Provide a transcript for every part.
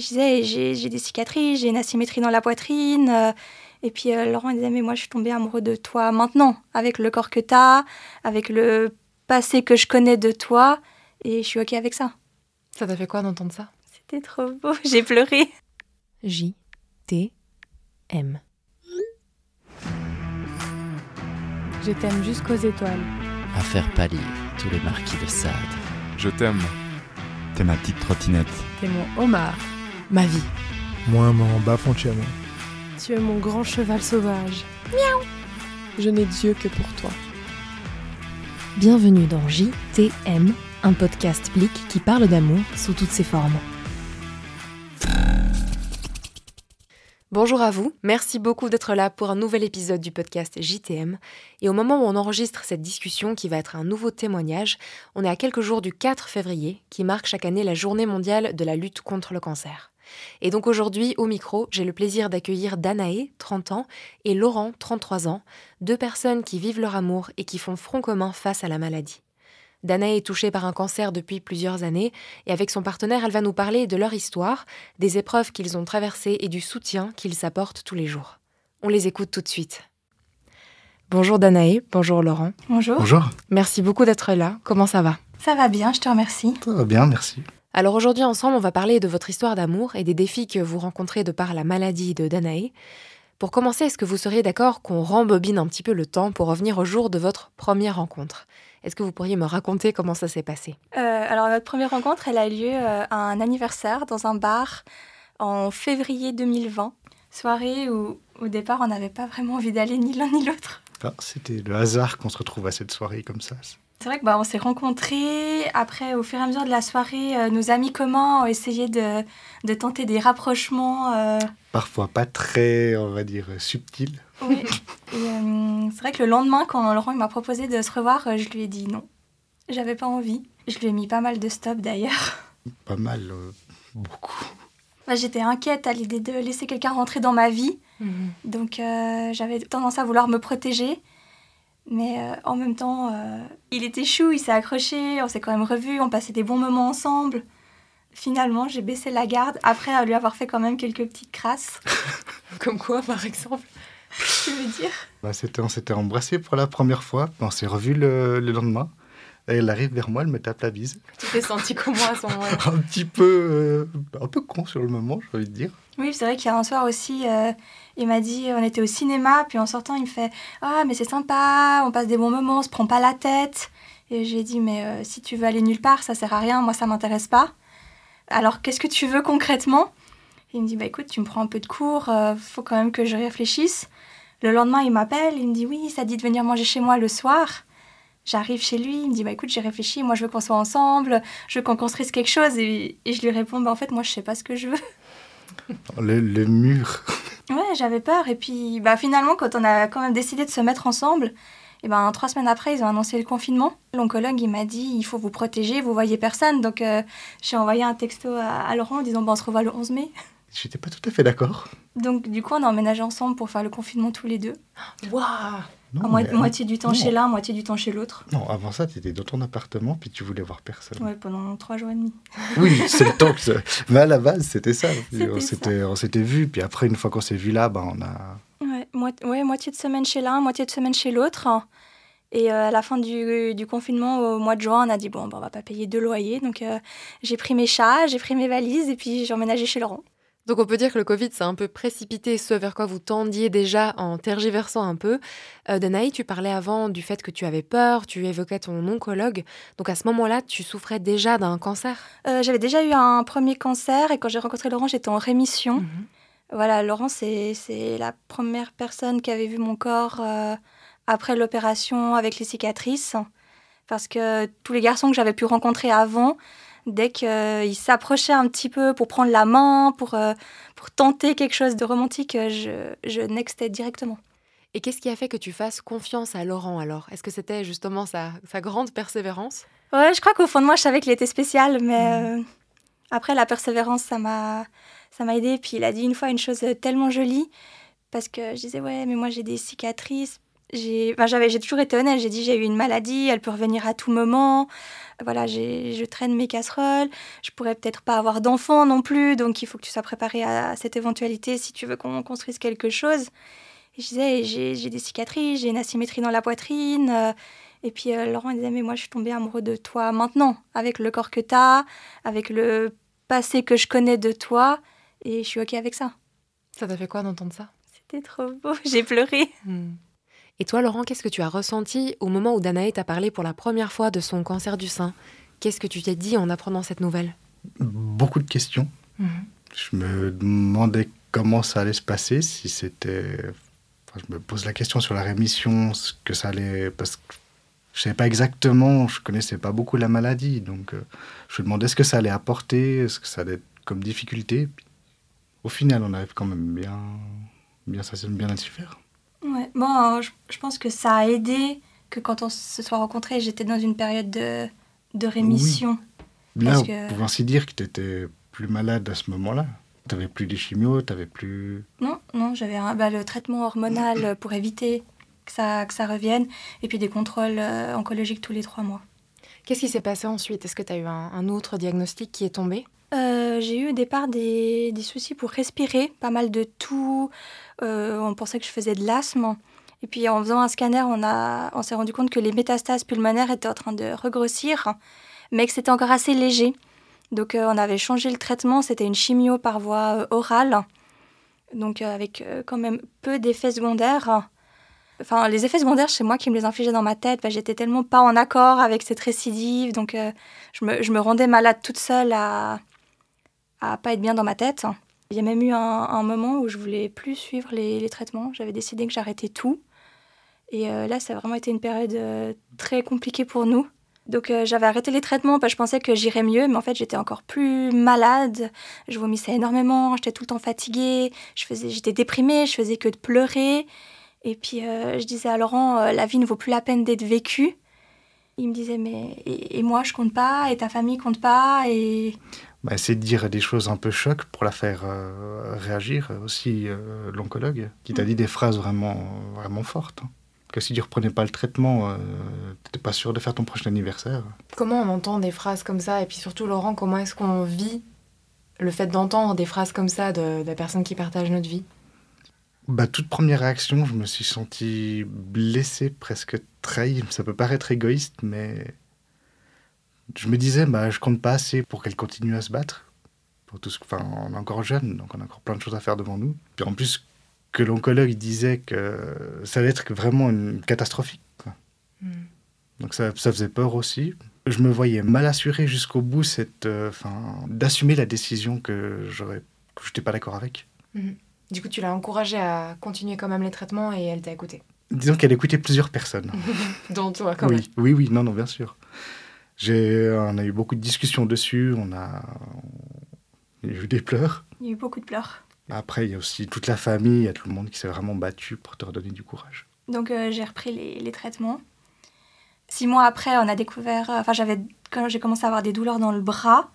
je disais, j'ai des cicatrices, j'ai une asymétrie dans la poitrine. euh, et puis euh, Laurent il disait, mais moi je suis tombée amoureux de toi maintenant, avec le corps que tu as, avec le passé que je connais de toi. Et je suis OK avec ça. Ça t'a fait quoi d'entendre ça? C'était trop beau, j'ai pleuré. J, T, M. Je t'aime jusqu'aux étoiles. à faire pâlir tous les marquis de Sade. Je t'aime. T'es ma petite trottinette. T'es mon homard. Ma vie. Moi, mon Bafonciano. Tu es mon grand cheval sauvage. Miaou. Je n'ai Dieu que pour toi. Bienvenue dans JTM, un podcast Blick qui parle d'amour sous toutes ses formes. Bonjour à vous, merci beaucoup d'être là pour un nouvel épisode du podcast JTM. Et au moment où on enregistre cette discussion qui va être un nouveau témoignage, on est à quelques jours du 4 février qui marque chaque année la journée mondiale de la lutte contre le cancer. Et donc aujourd'hui, au micro, j'ai le plaisir d'accueillir Danae, 30 ans, et Laurent, 33 ans, deux personnes qui vivent leur amour et qui font front commun face à la maladie. Danae est touchée par un cancer depuis plusieurs années et avec son partenaire, elle va nous parler de leur histoire, des épreuves qu'ils ont traversées et du soutien qu'ils s'apportent tous les jours. On les écoute tout de suite. Bonjour Danae, bonjour Laurent. Bonjour. Bonjour. Merci beaucoup d'être là. Comment ça va? Ça va bien, je te remercie. Ça va bien, merci. Alors aujourd'hui ensemble, on va parler de votre histoire d'amour et des défis que vous rencontrez de par la maladie de Danae. Pour commencer, est-ce que vous seriez d'accord qu'on rembobine un petit peu le temps pour revenir au jour de votre première rencontre? Est-ce que vous pourriez me raconter comment ça s'est passé? Euh, alors, notre première rencontre, elle a eu lieu euh, à un anniversaire dans un bar en février 2020. Soirée où, au départ, on n'avait pas vraiment envie d'aller ni l'un ni l'autre. C'était le hasard qu'on se retrouve à cette soirée comme ça. C'est vrai que bah, on s'est rencontrés. Après, au fur et à mesure de la soirée, euh, nos amis communs ont essayé de, de tenter des rapprochements. euh, Parfois pas très, on va dire, subtil. oui. Et, euh, c'est vrai que le lendemain, quand Laurent il m'a proposé de se revoir, euh, je lui ai dit non. J'avais pas envie. Je lui ai mis pas mal de stop d'ailleurs. Pas mal, euh, beaucoup. Bah, J'étais inquiète à l'idée de laisser quelqu'un rentrer dans ma vie. Donc euh, j'avais tendance à vouloir me protéger. Mais euh, en même temps, euh, il était chou, il s'est accroché, on s'est quand même revus, on passait des bons moments ensemble. Finalement, j'ai baissé la garde après à lui avoir fait quand même quelques petites crasses. Comme quoi, par exemple Tu veux dire? Bah, c'était, on s'était embrassés pour la première fois, on s'est revus le, le lendemain. Elle arrive vers moi, elle me tape la bise. Tu t'es senti comment à ce moment-là Un petit peu, euh, un peu con sur le moment, j'ai envie de dire. Oui, c'est vrai qu'il y a un soir aussi, euh, il m'a dit, on était au cinéma, puis en sortant, il me fait Ah, mais c'est sympa, on passe des bons moments, on se prend pas la tête. Et j'ai dit Mais euh, si tu veux aller nulle part, ça sert à rien, moi ça m'intéresse pas. Alors qu'est-ce que tu veux concrètement? Il me dit Bah écoute, tu me prends un peu de cours, euh, faut quand même que je réfléchisse. Le lendemain, il m'appelle, il me dit Oui, ça dit de venir manger chez moi le soir. J'arrive chez lui, il me dit Bah écoute, j'ai réfléchi, moi je veux qu'on soit ensemble, je veux qu'on construise quelque chose. Et, et je lui réponds Bah en fait, moi je sais pas ce que je veux. Le, le mur. Ouais, j'avais peur. Et puis, bah, finalement, quand on a quand même décidé de se mettre ensemble, et ben, trois semaines après, ils ont annoncé le confinement. L'oncologue, il m'a dit, il faut vous protéger, vous voyez personne. Donc, euh, j'ai envoyé un texto à, à Laurent en disant, bah, on se revoit le 11 mai. J'étais pas tout à fait d'accord. Donc, du coup, on a emménagé ensemble pour faire le confinement tous les deux. Waouh Non, À moi- mais- moitié du temps non. chez l'un, moitié du temps chez l'autre. Non, avant ça, tu étais dans ton appartement, puis tu voulais voir personne. Ouais, pendant trois jours et demi. Oui, c'est le temps que Mais à la base, c'était ça. On s'était, vus, puis après, une fois qu'on s'est vus là, ben, on a. Ouais, moi- ouais, moitié de semaine chez l'un, moitié de semaine chez l'autre. Et euh, à la fin du, du confinement, au mois de juin, on a dit bon, bah, on va pas payer deux loyers. Donc euh, j'ai pris mes chats, j'ai pris mes valises et puis j'ai emménagé chez Laurent. Donc on peut dire que le Covid, ça a un peu précipité ce vers quoi vous tendiez déjà en tergiversant un peu. Euh, Danaï, tu parlais avant du fait que tu avais peur, tu évoquais ton oncologue. Donc à ce moment-là, tu souffrais déjà d'un cancer? Euh, J'avais déjà eu un premier cancer et quand j'ai rencontré Laurent, j'étais en rémission. Voilà, Laurent, c'est c'est la première personne qui avait vu mon corps euh, après l'opération avec les cicatrices. Parce que tous les garçons que j'avais pu rencontrer avant, dès qu'ils s'approchaient un petit peu pour prendre la main, pour, euh, pour tenter quelque chose de romantique, euh, je, je nextais directement. Et qu'est-ce qui a fait que tu fasses confiance à Laurent alors? Est-ce que c'était justement sa, sa grande persévérance? Ouais, je crois qu'au fond de moi, je savais qu'il était spécial, mais euh, après, la persévérance, ça m'a, ça m'a aidé. Puis il a dit une fois une chose tellement jolie, parce que je disais, ouais, mais moi j'ai des cicatrices. J'ai enfin, j'avais- j'ai toujours été honnête. J'ai dit j'ai eu une maladie, elle peut revenir à tout moment. Voilà, j'ai- je traîne mes casseroles. Je pourrais peut-être pas avoir d'enfant non plus, donc il faut que tu sois préparé à cette éventualité si tu veux qu'on construise quelque chose. Et je disais j'ai j'ai des cicatrices, j'ai une asymétrie dans la poitrine. euh, et puis euh, Laurent il disait mais moi je suis tombée amoureux de toi maintenant, avec le corps que tu as, avec le passé que je connais de toi, et je suis ok avec ça. Ça t'a fait quoi d'entendre ça? C'était trop beau, j'ai pleuré. Et toi, Laurent, qu'est-ce que tu as ressenti au moment où Danae t'a parlé pour la première fois de son cancer du sein? Qu'est-ce que tu t'es dit en apprenant cette nouvelle? Beaucoup de questions. Je me demandais comment ça allait se passer, si c'était. Enfin, je me pose la question sur la rémission, ce que ça allait. Parce que je savais pas exactement, je connaissais pas beaucoup la maladie, donc euh, je me demandais ce que ça allait apporter, ce que ça allait être comme difficulté. Puis, au final, on arrive quand même bien, bien, ça bien à s'y faire. Ouais, moi, je, je pense que ça a aidé que quand on se soit rencontrés, j'étais dans une période de, de rémission. Là, Parce on que- pouvait ainsi dire que tu étais plus malade à ce moment-là. Tu n'avais plus les chimios, tu plus. Non, non, j'avais un- bah, le traitement hormonal pour éviter que ça, que ça revienne, et puis des contrôles euh, oncologiques tous les trois mois. Qu'est-ce qui s'est passé ensuite? Est-ce que tu as eu un, un autre diagnostic qui est tombé? Euh, j'ai eu au départ des, soucis pour respirer, pas mal de toux. euh, on pensait que je faisais de l'asthme. Et puis en faisant un scanner, on, a, on s'est rendu compte que les métastases pulmonaires étaient en train de regrossir, mais que c'était encore assez léger. Donc euh, on avait changé le traitement, c'était une chimio par voie orale, donc avec quand même peu d'effets secondaires. Enfin, les effets secondaires, c'est moi qui me les infligeais dans ma tête. J'étais tellement pas en accord avec cette récidive, donc je, me, je me rendais malade toute seule à, à pas être bien dans ma tête. Il y a même eu un, moment où je voulais plus suivre les, traitements. J'avais décidé que j'arrêtais tout. Et euh, là, ça a vraiment été une période euh, très compliquée pour nous. Donc euh, j'avais arrêté les traitements parce que je pensais que j'irais mieux, mais en fait j'étais encore plus malade. Je vomissais énormément, j'étais tout le temps fatiguée, je faisais, j'étais déprimée, je faisais que de pleurer. Et puis je disais à Laurent, la vie ne vaut plus la peine d'être vécue. Il me disait, mais et, et moi je compte pas, et ta famille compte pas, et Bah, essayer de dire des choses un peu choc pour la faire euh, réagir. Aussi, euh, l'oncologue, qui t'a dit des phrases vraiment, vraiment fortes. hein. Que si tu reprenais pas le traitement, euh, t'étais pas sûr de faire ton prochain anniversaire. Comment on entend des phrases comme ça? Et puis surtout, Laurent, comment est-ce qu'on vit le fait d'entendre des phrases comme ça de, de la personne qui partage notre vie? Bah, toute première réaction, je me suis senti blessé, presque trahi. Ça peut paraître égoïste, mais je me disais, bah, je compte pas assez pour qu'elle continue à se battre. Pour tout ce... enfin, on est encore jeune, donc on a encore plein de choses à faire devant nous. Puis en plus, que l'oncologue disait que ça allait être vraiment une catastrophique. quoi. Donc ça, ça faisait peur aussi. Je me voyais mal assuré jusqu'au bout cette, euh, d'assumer la décision que j'aurais, que j'étais pas d'accord avec. Du coup, tu l'as encouragée à continuer quand même les traitements et elle t'a écouté. Disons qu'elle écoutait plusieurs personnes. Dont toi, quand même. Oui, oui, non, non, bien sûr. J'ai, on a eu beaucoup de discussions dessus, on a, il y a eu des pleurs. il y a eu beaucoup de pleurs. Après, il y a aussi toute la famille, il y a tout le monde qui s'est vraiment battu pour te redonner du courage. Donc euh, j'ai repris les, les traitements. Six mois après, on a découvert. euh, Enfin, j'avais quand j'ai commencé à avoir des douleurs dans le bras.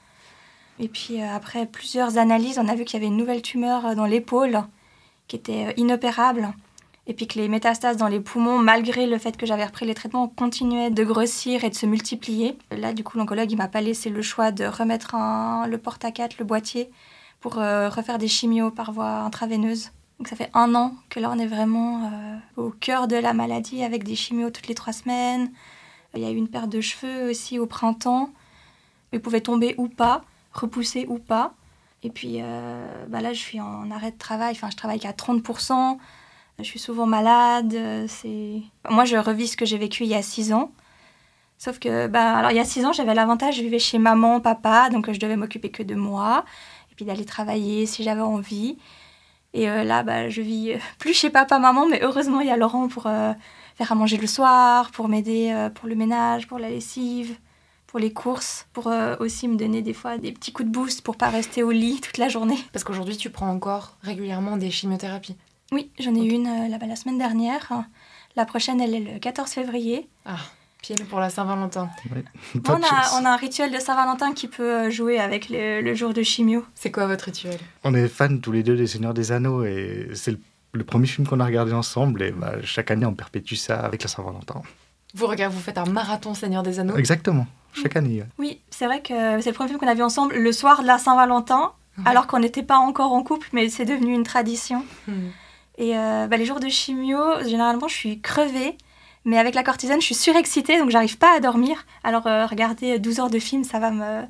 Et puis euh, après plusieurs analyses, on a vu qu'il y avait une nouvelle tumeur euh, dans l'épaule qui était euh, inopérable. Et puis que les métastases dans les poumons, malgré le fait que j'avais repris les traitements, continuaient de grossir et de se multiplier. Là, du coup, l'oncologue, il m'a pas laissé le choix de remettre un- le porte-à-4, le boîtier, pour euh, refaire des chimios par voie intraveineuse. Donc ça fait un an que là on est vraiment euh, au cœur de la maladie avec des chimios toutes les trois semaines. Il y a eu une perte de cheveux aussi au printemps. Ils pouvaient tomber ou pas, repousser ou pas. Et puis euh, bah là je suis en arrêt de travail, enfin je travaille qu'à 30%. Je suis souvent malade. euh. Moi je revis ce que j'ai vécu il y a six ans. Sauf que, bah, alors il y a six ans, j'avais l'avantage, je vivais chez maman, papa, donc je devais m'occuper que de moi, et puis d'aller travailler si j'avais envie. Et euh, là, bah, je vis euh, plus chez papa, maman, mais heureusement, il y a Laurent pour euh, faire à manger le soir, pour m'aider euh, pour le ménage, pour la lessive, pour les courses, pour euh, aussi me donner des fois des petits coups de boost pour pas rester au lit toute la journée. Parce qu'aujourd'hui, tu prends encore régulièrement des chimiothérapies. Oui, j'en ai eu une euh, là-bas la semaine dernière. La prochaine, elle est le 14 février. Ah, pile pour la Saint-Valentin. On a, chance. on a un rituel de Saint-Valentin qui peut euh, jouer avec le, le jour de chimio. C'est quoi votre rituel? On est fans tous les deux des Seigneurs des Anneaux et c'est le, le premier film qu'on a regardé ensemble, et bah, chaque année, on perpétue ça avec la Saint-Valentin. Vous regardez, vous faites un marathon Seigneur des Anneaux? Exactement, chaque année. ouais. Oui, c'est vrai que c'est le premier film qu'on a vu ensemble le soir de la Saint-Valentin, Ouais. alors qu'on n'était pas encore en couple, mais c'est devenu une tradition. Hmm. Et euh, bah, les jours de chimio, généralement, je suis crevée. Mais avec la cortisone, je suis surexcitée, donc j'arrive pas à dormir. Alors euh, regarder 12 heures de film, ça va me...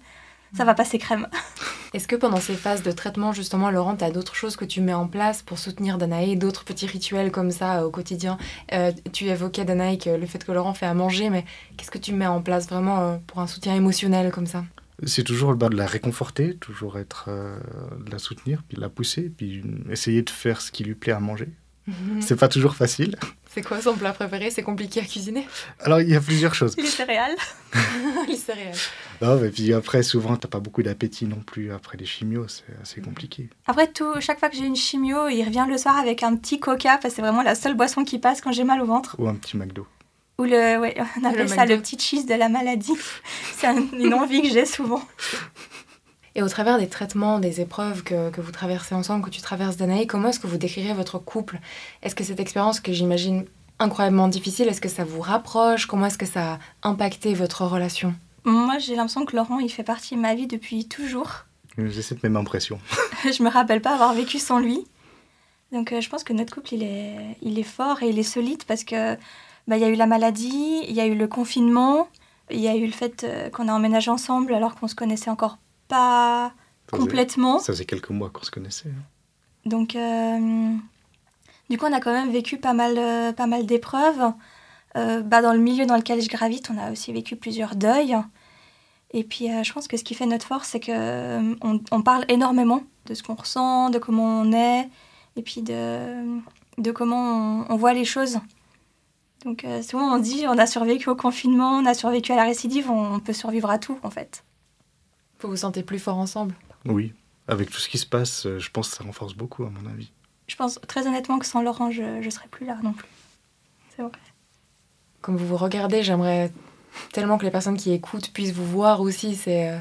Ça va passer crème. Est-ce que pendant ces phases de traitement, justement, Laurent, tu as d'autres choses que tu mets en place pour soutenir Danae, d'autres petits rituels comme ça euh, au quotidien? Euh, Tu évoquais, Danae, le fait que Laurent fait à manger, mais qu'est-ce que tu mets en place vraiment pour un soutien émotionnel comme ça? C'est toujours bah, de la réconforter, toujours être, euh, de la soutenir, puis de la pousser, puis essayer de faire ce qui lui plaît à manger. C'est pas toujours facile. C'est quoi son plat préféré? C'est compliqué à cuisiner? Alors, il y a plusieurs choses. Les céréales. Les céréales. Non, mais puis après, souvent, t'as pas beaucoup d'appétit non plus après les chimios, c'est assez compliqué. Après tout, chaque fois que j'ai une chimio, il revient le soir avec un petit coca, parce que c'est vraiment la seule boisson qui passe quand j'ai mal au ventre. Ou un petit McDo. Ou le, ouais, on appelle Le ça McDo. le petit cheese de la maladie. c'est un- une envie que j'ai souvent. Et au travers des traitements, des épreuves que, que vous traversez ensemble, que tu traverses Danae, comment est-ce que vous décrirez votre couple? Est-ce que cette expérience que j'imagine incroyablement difficile, est-ce que ça vous rapproche? Comment est-ce que ça a impacté votre relation? Moi, j'ai l'impression que Laurent, il fait partie de ma vie depuis toujours. J'ai cette même impression. je me rappelle pas avoir vécu sans lui. Donc euh, je pense que notre couple, il est, il est fort et il est solide parce que bah, il y a eu la maladie, il y a eu le confinement, il y a eu le fait euh, qu'on a emménagé ensemble alors qu'on se connaissait encore pas Ça faisait- complètement. Ça faisait quelques mois qu'on se connaissait. hein. Donc euh, du coup, on a quand même vécu pas mal, euh, pas mal d'épreuves. Euh, bah, dans le milieu dans lequel je gravite, on a aussi vécu plusieurs deuils. Et puis, je pense que ce qui fait notre force, c'est euh, on, on parle énormément de ce qu'on ressent, de comment on est, et puis de, de comment on, on voit les choses. Donc, euh, souvent, on dit on a survécu au confinement, on a survécu à la récidive, on, on peut survivre à tout, en fait. Vous vous sentez plus fort ensemble? Oui, avec tout ce qui se passe, euh, je pense que ça renforce beaucoup, à mon avis. Je pense très honnêtement que sans Laurent, je ne serais plus là non plus. C'est vrai. Comme vous vous regardez, j'aimerais tellement que les personnes qui écoutent puissent vous voir aussi, c'est euh,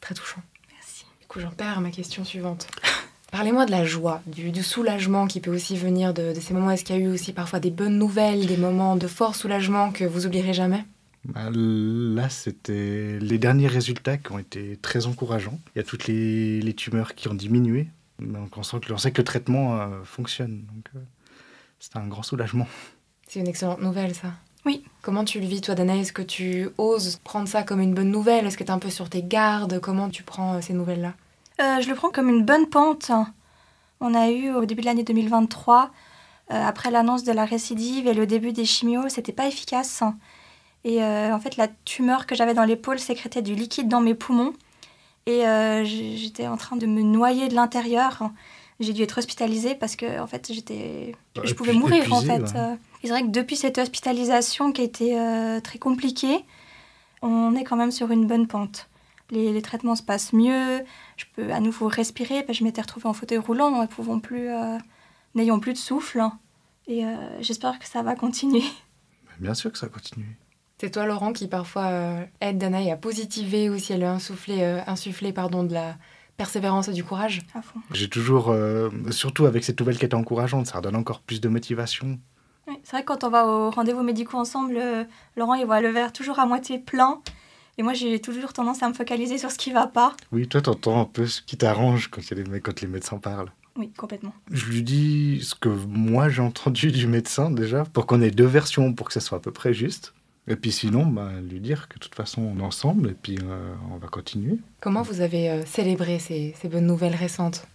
très touchant. Merci. Du coup, j'en perds ma question suivante. Parlez-moi de la joie, du, du soulagement qui peut aussi venir de, de ces moments. Est-ce qu'il y a eu aussi parfois des bonnes nouvelles, des moments de fort soulagement que vous oublierez jamais? Bah, là, c'était les derniers résultats qui ont été très encourageants. Il y a toutes les, les tumeurs qui ont diminué. Donc on, sent que, on sait que le traitement euh, fonctionne. Donc euh, c'est un grand soulagement. C'est une excellente nouvelle, ça. Oui. Comment tu le vis, toi, Danae? Est-ce que tu oses prendre ça comme une bonne nouvelle? Est-ce que tu es un peu sur tes gardes? Comment tu prends euh, ces nouvelles-là? Je le prends comme une bonne pente. On a eu au début de l'année 2023, euh, après l'annonce de la récidive et le début des chimios, c'était pas efficace. Et euh, en fait, la tumeur que j'avais dans l'épaule sécrétait du liquide dans mes poumons. Et euh, j'étais en train de me noyer de l'intérieur. J'ai dû être hospitalisée parce que en fait, j'étais, je- je pouvais mourir en fait. ouais. Euh, C'est vrai que depuis cette hospitalisation qui a été euh, très compliquée, on est quand même sur une bonne pente. Les, les traitements se passent mieux, je peux à nouveau respirer, parce que je m'étais retrouvée en fauteuil roulant, ne pouvant plus, euh, n'ayant plus de souffle. Et euh, j'espère que ça va continuer. Bien sûr que ça continue. C'est toi, Laurent, qui parfois euh, aide Danae à positiver ou si elle a insufflé, euh, insufflé pardon, de la persévérance et du courage À fond. J'ai toujours, euh, surtout avec cette nouvelle qui était encourageante, ça redonne encore plus de motivation. Oui, c'est vrai que quand on va aux rendez-vous médicaux ensemble, euh, Laurent il voit le verre toujours à moitié plein. Et moi j'ai toujours tendance à me focaliser sur ce qui va pas. Oui, toi, t'entends un peu ce qui t'arrange quand, il y a les, quand les médecins parlent. Oui, complètement. Je lui dis ce que moi j'ai entendu du médecin déjà, pour qu'on ait deux versions pour que ça soit à peu près juste. Et puis sinon, bah, lui dire que de toute façon on est ensemble et puis euh, on va continuer. Comment vous avez euh, célébré ces, ces bonnes nouvelles récentes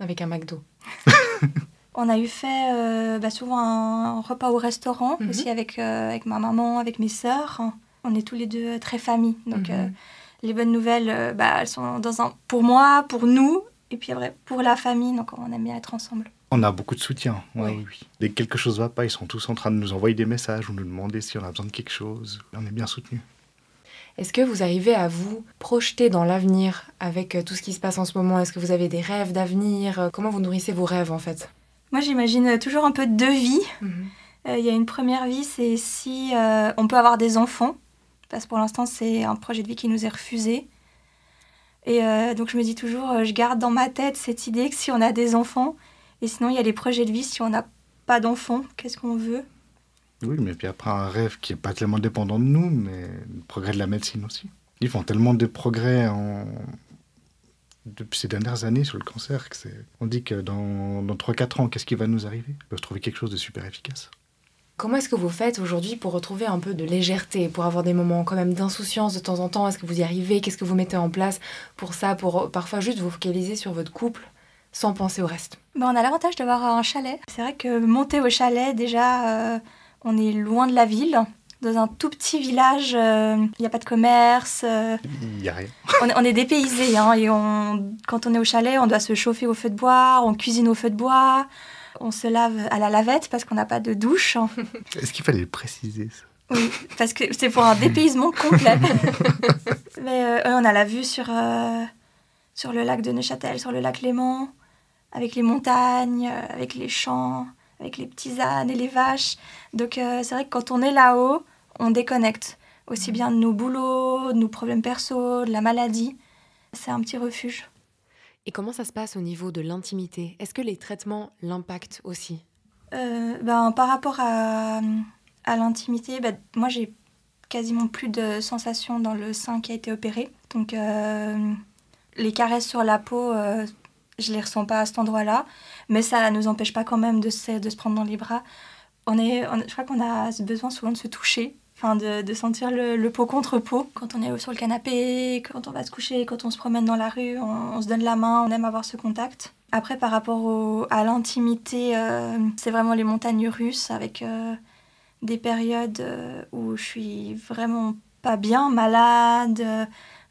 avec un McDo? On a eu fait euh, bah, souvent un repas au restaurant, Mhm. aussi avec, euh, avec ma maman, avec mes sœurs. On est tous les deux euh, très famille. Donc Mhm. euh, les bonnes nouvelles, euh, bah, elles sont dans un, pour moi, pour nous, et puis après pour la famille. Donc on aime bien être ensemble. On a beaucoup de soutien. Ouais, oui, oui. Dès que quelque chose va pas, ils sont tous en train de nous envoyer des messages ou nous demander si on a besoin de quelque chose. On est bien soutenus. Est-ce que vous arrivez à vous projeter dans l'avenir avec tout ce qui se passe en ce moment? Est-ce que vous avez des rêves d'avenir? Comment vous nourrissez vos rêves en fait? Moi j'imagine toujours un peu deux vies. Euh, Il y a une première vie, c'est si euh, on peut avoir des enfants, parce que pour l'instant c'est un projet de vie qui nous est refusé. Et euh, donc je me dis toujours, euh, je garde dans ma tête cette idée que si on a des enfants, Et sinon, il y a les projets de vie. Si on n'a pas d'enfant, qu'est-ce qu'on veut? Oui, mais puis après, un rêve qui n'est pas tellement dépendant de nous, mais le progrès de la médecine aussi. Ils font tellement de progrès depuis ces dernières années sur le cancer que c'est... On dit que dans, dans 3-4 ans, qu'est-ce qui va nous arriver? Ils peuvent trouver quelque chose de super efficace. Comment est-ce que vous faites aujourd'hui pour retrouver un peu de légèreté, pour avoir des moments quand même d'insouciance de temps en temps? Est-ce que vous y arrivez? Qu'est-ce que vous mettez en place pour ça, pour euh, parfois juste vous focaliser sur votre couple sans penser au reste? Ben, on a l'avantage d'avoir un chalet. C'est vrai que monter au chalet, déjà, euh, on est loin de la ville. Dans un tout petit village, euh, il n'y a pas de commerce. euh, Il n'y a rien. on, est- on est dépaysé. Hein, et on, quand on est au chalet, on doit se chauffer au feu de bois, on cuisine au feu de bois, on se lave à la lavette parce qu'on n'a pas de douche. Est-ce qu'il fallait le préciser ça? Oui, parce que c'est pour un dépaysement complet. Mais euh, on a la vue sur, euh, sur le lac de Neuchâtel, sur le lac Léman, avec les montagnes, euh, avec les champs, avec les petits ânes et les vaches. Donc euh, c'est vrai que quand on est là-haut, on déconnecte aussi bien de nos boulots, de nos problèmes perso, de la maladie. C'est un petit refuge. Et comment ça se passe au niveau de l'intimité? Est-ce que les traitements l'impactent aussi? Euh, ben, par rapport à, l'intimité, ben, moi j'ai quasiment plus de sensations dans le sein qui a été opéré. Donc euh, les caresses sur la peau, euh, je les ressens pas à cet endroit-là. Mais ça ne nous empêche pas quand même de se, de se prendre dans les bras. On est, je crois qu'on a besoin souvent de se toucher. Enfin, de, sentir le, le peau contre peau. Quand on est sur le canapé, quand on va se coucher, quand on se promène dans la rue, on, se donne la main, on aime avoir ce contact. Après, par rapport à l'intimité, euh, c'est vraiment les montagnes russes avec euh, des périodes euh, où je suis vraiment pas bien, malade,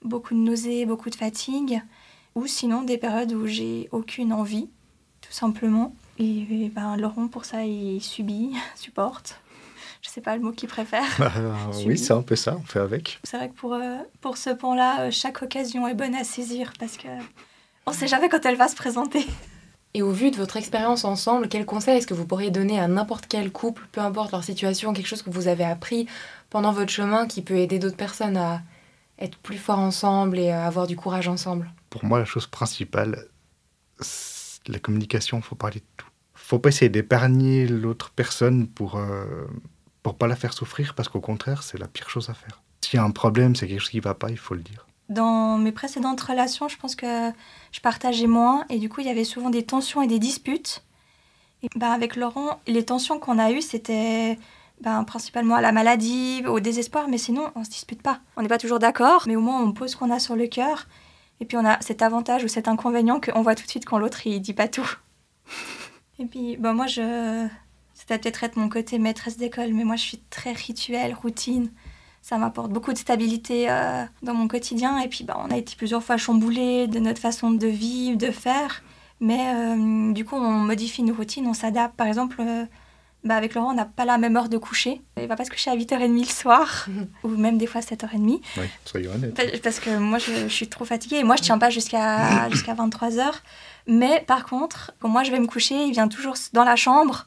beaucoup de nausées, beaucoup de fatigue. Ou sinon des périodes où j'ai aucune envie, tout simplement. Et, et ben, Laurent, pour ça, il subit, supporte. Je sais pas le mot qu'il préfère. Euh, Suivi. Oui, c'est un peu ça, on fait avec. C'est vrai que pour, euh, pour ce pont-là, euh, chaque occasion est bonne à saisir parce que on sait jamais quand elle va se présenter. Et au vu de votre expérience ensemble, quel conseil est-ce que vous pourriez donner à n'importe quel couple, peu importe leur situation, quelque chose que vous avez appris pendant votre chemin qui peut aider d'autres personnes à être plus forts ensemble et à avoir du courage ensemble? Pour moi, la chose principale, c'est la communication, il faut parler de tout. faut pas essayer d'épargner l'autre personne pour euh, pour pas la faire souffrir, parce qu'au contraire, c'est la pire chose à faire. S'il y a un problème, c'est quelque chose qui va pas, il faut le dire. Dans mes précédentes relations, je pense que je partageais moins et du coup, il y avait souvent des tensions et des disputes. Et ben, avec Laurent, les tensions qu'on a eues, c'était ben, principalement à la maladie, au désespoir, mais sinon, on se dispute pas. On n'est pas toujours d'accord, mais au moins, on pose ce qu'on a sur le cœur. Et puis, on a cet avantage ou cet inconvénient qu'on voit tout de suite quand l'autre, il dit pas tout. Et puis, ben, moi, je... C'était peut-être être mon côté maîtresse d'école, mais moi, je suis très rituel, routine. Ça m'apporte beaucoup de stabilité euh, dans mon quotidien. Et puis, bah, on a été plusieurs fois chamboulés de notre façon de vivre, de faire. Mais euh, du coup, on modifie nos routines, on s'adapte. Par exemple, euh, bah, avec Laurent, on n'a pas la même heure de coucher. Il va pas se coucher à 8h30 le soir, ou même des fois 7h30. Oui, soyons honnêtes. Pa- Parce que moi, je, je suis trop fatiguée. Et moi, je tiens pas jusqu'à jusqu'à 23h. Mais par contre, quand moi, je vais me coucher, il vient toujours dans la chambre.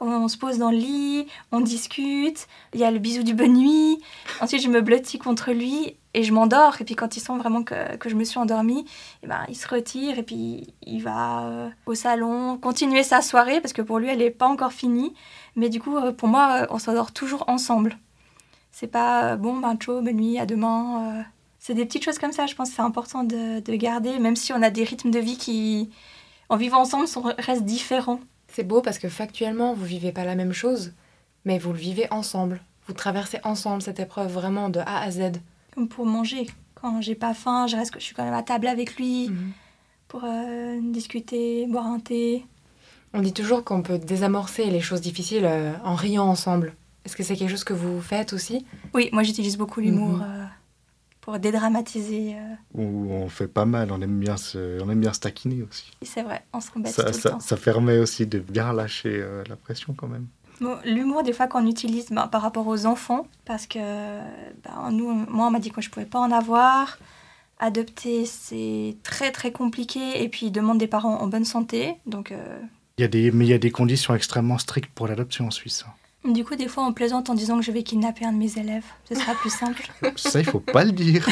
On, se pose dans le lit, on discute. Il y a le bisou du bonne nuit. Ensuite, je me blottis contre lui et je m'endors. Et puis, quand il sent vraiment que, je me suis endormie, eh ben, il se retire et puis il va euh, au salon continuer sa soirée parce que pour lui, elle n'est pas encore finie. Mais du coup, euh, pour moi, euh, on s'endort toujours ensemble. C'est pas bon, ben, ciao, bonne nuit, à demain. C'est des petites choses comme ça, je pense que c'est important de, de garder, même si on a des rythmes de vie qui, en vivant ensemble, sont, restent différents. C'est beau parce que factuellement, vous vivez pas la même chose, mais vous le vivez ensemble. Vous traversez ensemble cette épreuve vraiment de A à Z. Comme pour manger. Quand j'ai pas faim, je, reste, je suis quand même à table avec lui Mhm. pour euh, discuter, boire un thé. On dit toujours qu'on peut désamorcer les choses difficiles euh, en riant ensemble. Est-ce que c'est quelque chose que vous faites aussi? Oui, moi j'utilise beaucoup l'humour Mhm. euh, pour dédramatiser. euh. Ou on fait pas mal, on aime bien se, on aime bien se taquiner aussi. C'est vrai, on se rebête Ça, tout le ça, temps. ça permet aussi de bien lâcher euh, la pression quand même. Bon, L'humour, des fois, qu'on utilise ben, par rapport aux enfants, parce que ben, nous, moi, on m'a dit que je pouvais pas en avoir. Adopter, c'est très très compliqué, et puis il demande des parents en bonne santé. Donc, euh, Il y a des, mais il y a des conditions extrêmement strictes pour l'adoption en Suisse. Du coup, des fois, on plaisante en disant que je vais kidnapper un de mes élèves. Ce sera plus simple. Ça, il faut pas le dire.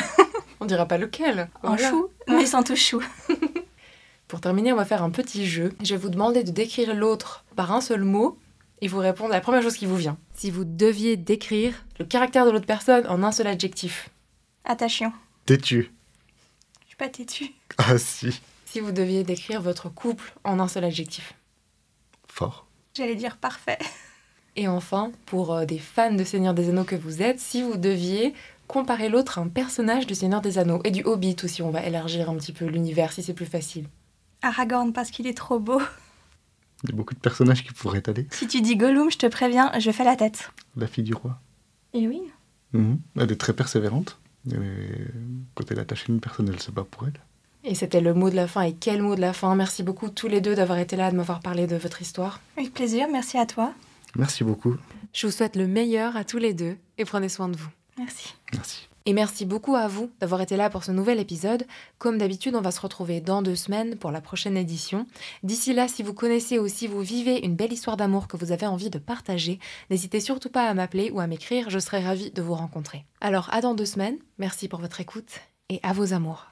On dira pas lequel. Un chou, mais ils sont tous choux. Pour terminer, on va faire un petit jeu. Je vais vous demander de décrire l'autre par un seul mot et vous répondre à la première chose qui vous vient. Si vous deviez décrire le caractère de l'autre personne en un seul adjectif. Attachant. Têtu. Je suis pas têtue. Ah si. Si vous deviez décrire votre couple en un seul adjectif. Fort. J'allais dire parfait. Et enfin, pour euh, des fans de Seigneur des Anneaux que vous êtes, si vous deviez comparer l'autre à un personnage de Seigneur des Anneaux et du Hobbit aussi, on va élargir un petit peu l'univers si c'est plus facile. Aragorn parce qu'il est trop beau. Il y a beaucoup de personnages qui pourraient aller. Si tu dis Gollum, je te préviens, je fais la tête. La fille du roi. Eowyn Mhm. Elle est très persévérante. Et quand elle à une personne, elle se bat pour elle. Et c'était le mot de la fin. Et quel mot de la fin Merci beaucoup tous les deux d'avoir été là, de m'avoir parlé de votre histoire. Avec plaisir, merci à toi. Merci beaucoup. Je vous souhaite le meilleur à tous les deux et prenez soin de vous. Merci. Merci. Et merci beaucoup à vous d'avoir été là pour ce nouvel épisode. Comme d'habitude, on va se retrouver dans deux semaines pour la prochaine édition. D'ici là, si vous connaissez ou si vous vivez une belle histoire d'amour que vous avez envie de partager, n'hésitez surtout pas à m'appeler ou à m'écrire, je serai ravie de vous rencontrer. Alors à dans deux semaines, merci pour votre écoute et à vos amours.